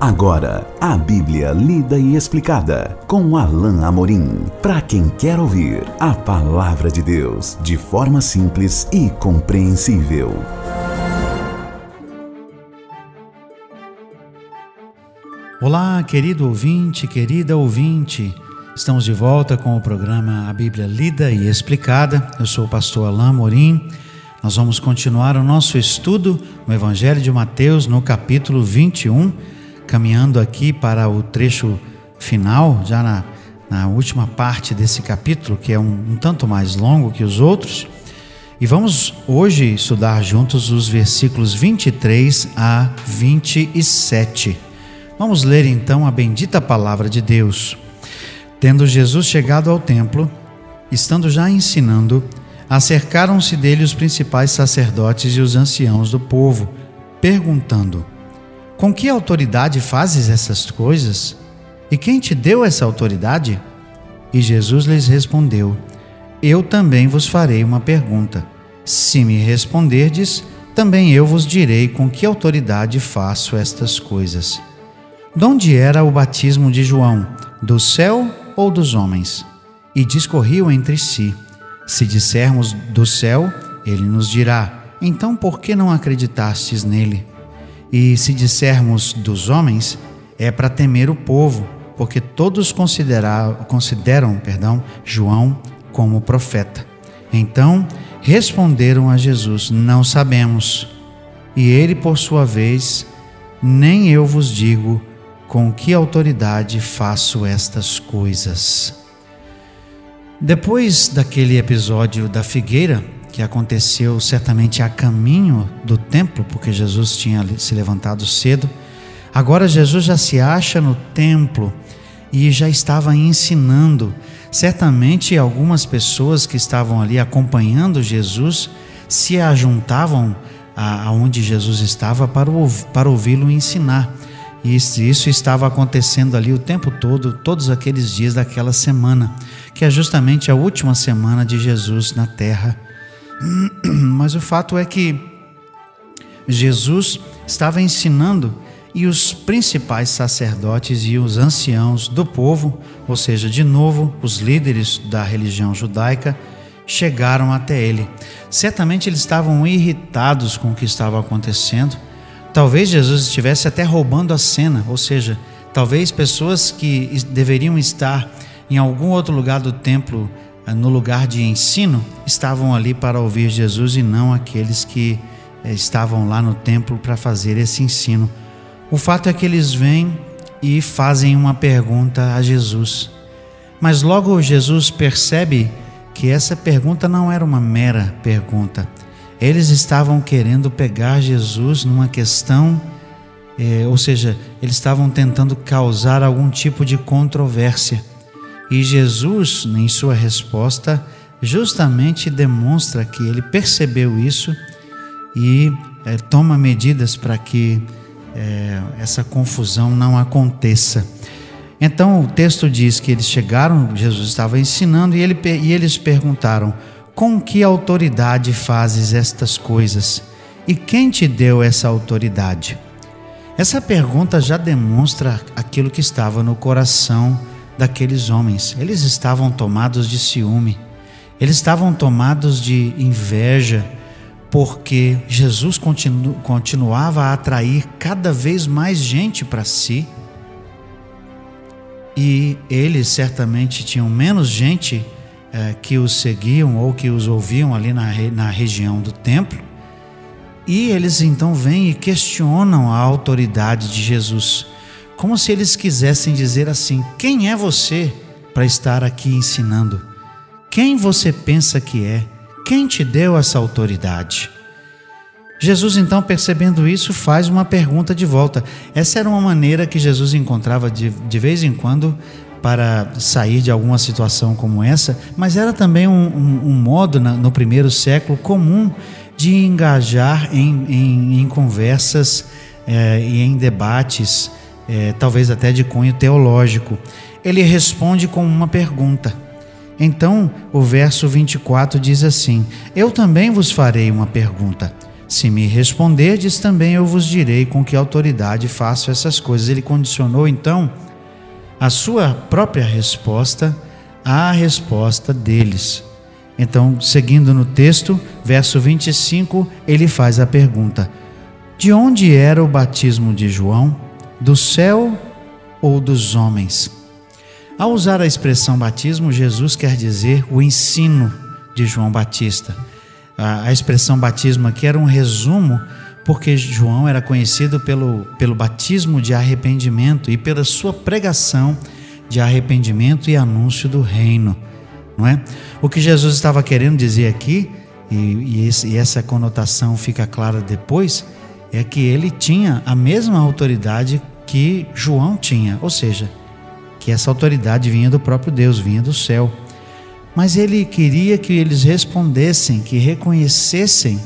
Agora, a Bíblia lida e explicada com Alain Amorim. Para quem quer ouvir a palavra de Deus de forma simples e compreensível. Olá, querido ouvinte, querida ouvinte. Estamos de volta com o programa A Bíblia Lida e Explicada. Eu sou o pastor Alain Amorim. Nós vamos continuar o nosso estudo no Evangelho de Mateus, no capítulo 21 caminhando aqui para o trecho final, já na, na última parte desse capítulo, que é um, um tanto mais longo que os outros. E vamos hoje estudar juntos os versículos 23 a 27. Vamos ler então a bendita palavra de Deus. Tendo Jesus chegado ao templo, estando já ensinando, acercaram-se dele os principais sacerdotes e os anciãos do povo, perguntando: com que autoridade fazes essas coisas? E quem te deu essa autoridade? E Jesus lhes respondeu: Eu também vos farei uma pergunta. Se me responderdes, também eu vos direi com que autoridade faço estas coisas. De onde era o batismo de João? Do céu ou dos homens? E discorriam entre si. Se dissermos do céu, ele nos dirá: Então por que não acreditastes nele? E se dissermos dos homens, é para temer o povo, porque todos consideram perdão, João como profeta. Então responderam a Jesus: Não sabemos. E ele, por sua vez, nem eu vos digo com que autoridade faço estas coisas. Depois daquele episódio da figueira, que aconteceu certamente a caminho do templo, porque Jesus tinha se levantado cedo. Agora Jesus já se acha no templo e já estava ensinando. Certamente algumas pessoas que estavam ali acompanhando Jesus se ajuntavam aonde Jesus estava para, para ouvi-lo ensinar. E isso estava acontecendo ali o tempo todo, todos aqueles dias daquela semana, que é justamente a última semana de Jesus na terra. Mas o fato é que Jesus estava ensinando e os principais sacerdotes e os anciãos do povo, ou seja, de novo, os líderes da religião judaica, chegaram até ele. Certamente eles estavam irritados com o que estava acontecendo. Talvez Jesus estivesse até roubando a cena, ou seja, talvez pessoas que deveriam estar em algum outro lugar do templo no lugar de ensino estavam ali para ouvir Jesus e não aqueles que eh, estavam lá no templo para fazer esse ensino. O fato é que eles vêm e fazem uma pergunta a Jesus. Mas logo Jesus percebe que essa pergunta não era uma mera pergunta. Eles estavam querendo pegar Jesus numa questão, eh, ou seja, eles estavam tentando causar algum tipo de controvérsia. E Jesus, em sua resposta, justamente demonstra que ele percebeu isso e é, toma medidas para que é, essa confusão não aconteça. Então o texto diz que eles chegaram, Jesus estava ensinando e, ele, e eles perguntaram: Com que autoridade fazes estas coisas? E quem te deu essa autoridade? Essa pergunta já demonstra aquilo que estava no coração daqueles homens. Eles estavam tomados de ciúme, eles estavam tomados de inveja, porque Jesus continu, continuava a atrair cada vez mais gente para si. E eles certamente tinham menos gente eh, que os seguiam ou que os ouviam ali na, na região do templo. E eles então vêm e questionam a autoridade de Jesus como se eles quisessem dizer assim: quem é você para estar aqui ensinando? Quem você pensa que é? Quem te deu essa autoridade? Jesus, então, percebendo isso, faz uma pergunta de volta. Essa era uma maneira que Jesus encontrava de, de vez em quando para sair de alguma situação como essa, mas era também um, um, um modo, na, no primeiro século, comum de engajar em, em, em conversas é, e em debates é, talvez até de cunho teológico. Ele responde com uma pergunta. Então, o verso 24 diz assim: Eu também vos farei uma pergunta. Se me responderdes, também eu vos direi com que autoridade faço essas coisas. Ele condicionou então a sua própria resposta à resposta deles. Então, seguindo no texto, verso 25, ele faz a pergunta: De onde era o batismo de João? Do céu ou dos homens? Ao usar a expressão batismo, Jesus quer dizer o ensino de João Batista. A expressão batismo aqui era um resumo, porque João era conhecido pelo, pelo batismo de arrependimento e pela sua pregação de arrependimento e anúncio do reino não é? O que Jesus estava querendo dizer aqui, e, e, esse, e essa conotação fica clara depois, é que ele tinha a mesma autoridade que João tinha, ou seja, que essa autoridade vinha do próprio Deus, vinha do céu. Mas ele queria que eles respondessem, que reconhecessem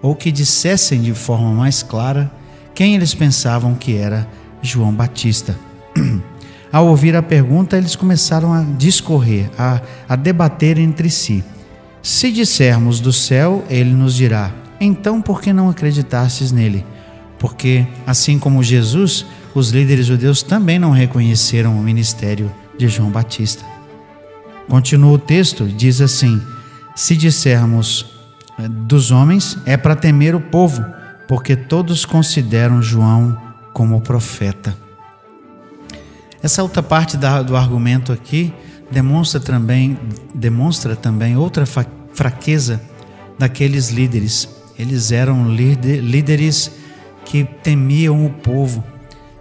ou que dissessem de forma mais clara quem eles pensavam que era João Batista. Ao ouvir a pergunta, eles começaram a discorrer, a, a debater entre si. Se dissermos do céu, ele nos dirá: então por que não acreditastes nele? Porque, assim como Jesus, os líderes judeus também não reconheceram o ministério de João Batista. Continua o texto, diz assim: Se dissermos eh, dos homens, é para temer o povo, porque todos consideram João como profeta. Essa outra parte do argumento aqui demonstra também, demonstra também outra fraqueza daqueles líderes. Eles eram líderes que temiam o povo.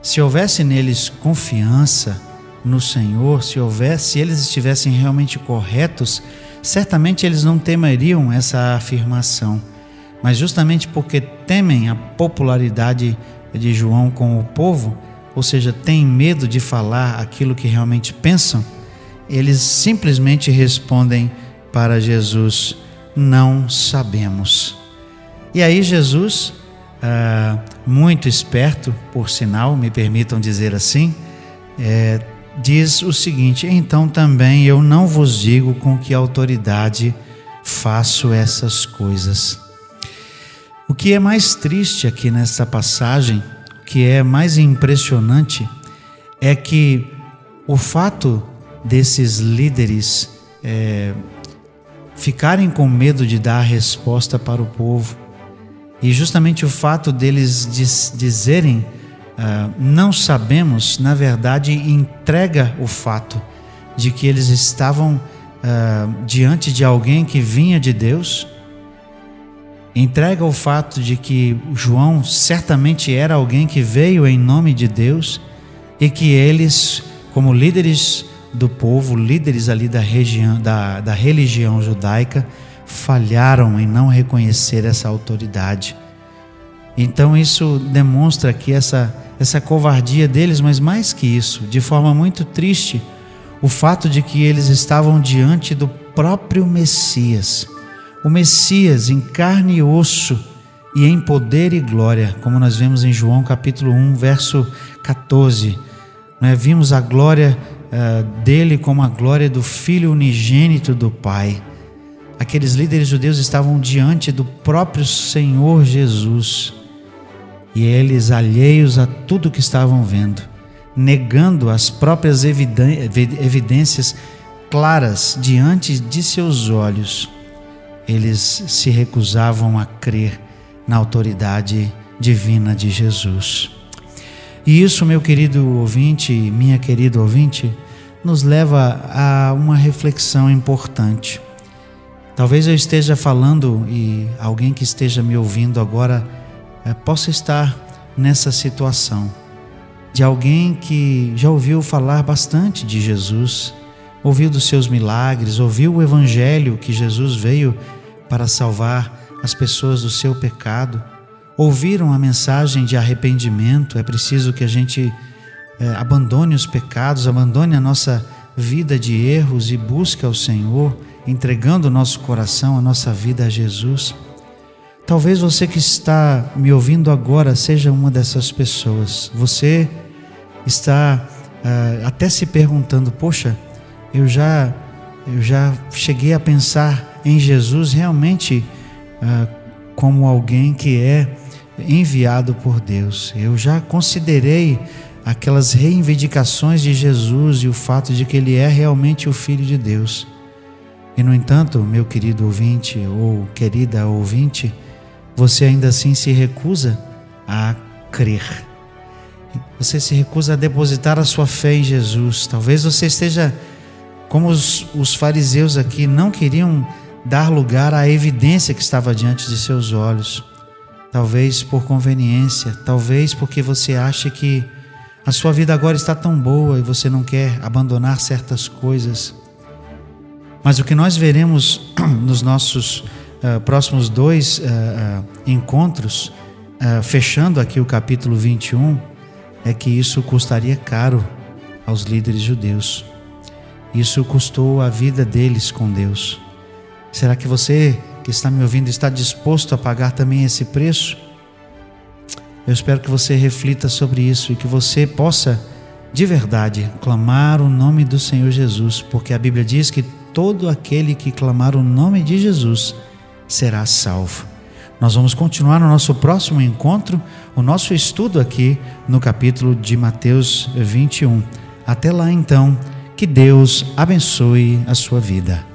Se houvesse neles confiança no Senhor, se houvesse, se eles estivessem realmente corretos, certamente eles não temeriam essa afirmação. Mas justamente porque temem a popularidade de João com o povo, ou seja, têm medo de falar aquilo que realmente pensam, eles simplesmente respondem para Jesus: Não sabemos. E aí, Jesus, ah, muito esperto, por sinal, me permitam dizer assim, é, diz o seguinte: Então também eu não vos digo com que autoridade faço essas coisas. O que é mais triste aqui nessa passagem que é mais impressionante é que o fato desses líderes é, ficarem com medo de dar a resposta para o povo e justamente o fato deles diz, dizerem uh, não sabemos, na verdade, entrega o fato de que eles estavam uh, diante de alguém que vinha de Deus. Entrega o fato de que João certamente era alguém que veio em nome de Deus e que eles, como líderes do povo, líderes ali da, região, da, da religião judaica, falharam em não reconhecer essa autoridade. Então isso demonstra aqui essa, essa covardia deles, mas mais que isso, de forma muito triste, o fato de que eles estavam diante do próprio Messias o Messias em carne e osso e em poder e glória, como nós vemos em João capítulo 1, verso 14. Né? Vimos a glória uh, dele como a glória do Filho unigênito do Pai. Aqueles líderes judeus estavam diante do próprio Senhor Jesus e eles alheios a tudo que estavam vendo, negando as próprias evidências claras diante de seus olhos eles se recusavam a crer na autoridade divina de Jesus. E isso, meu querido ouvinte, minha querida ouvinte, nos leva a uma reflexão importante. Talvez eu esteja falando e alguém que esteja me ouvindo agora é, possa estar nessa situação. De alguém que já ouviu falar bastante de Jesus, ouviu dos seus milagres, ouviu o evangelho que Jesus veio para salvar as pessoas do seu pecado, ouviram a mensagem de arrependimento, é preciso que a gente é, abandone os pecados, abandone a nossa vida de erros e busque ao Senhor, entregando o nosso coração, a nossa vida a Jesus. Talvez você que está me ouvindo agora seja uma dessas pessoas. Você está uh, até se perguntando: poxa, eu já eu já cheguei a pensar em Jesus realmente uh, como alguém que é enviado por Deus. Eu já considerei aquelas reivindicações de Jesus e o fato de que ele é realmente o Filho de Deus. E, no entanto, meu querido ouvinte ou querida ouvinte, você ainda assim se recusa a crer. Você se recusa a depositar a sua fé em Jesus. Talvez você esteja como os, os fariseus aqui, não queriam dar lugar à evidência que estava diante de seus olhos. Talvez por conveniência, talvez porque você acha que a sua vida agora está tão boa e você não quer abandonar certas coisas. Mas o que nós veremos nos nossos uh, próximos dois uh, uh, encontros, fechando aqui o capítulo 21, é que isso custaria caro aos líderes judeus. Isso custou a vida deles com Deus. Será que você que está me ouvindo está disposto a pagar também esse preço? Eu espero que você reflita sobre isso e que você possa, de verdade, clamar o nome do Senhor Jesus, porque a Bíblia diz que todo aquele que clamar o nome de Jesus será salvo. Nós vamos continuar no nosso próximo encontro, o nosso estudo aqui no capítulo de Mateus 21. Até lá então, que Deus abençoe a sua vida.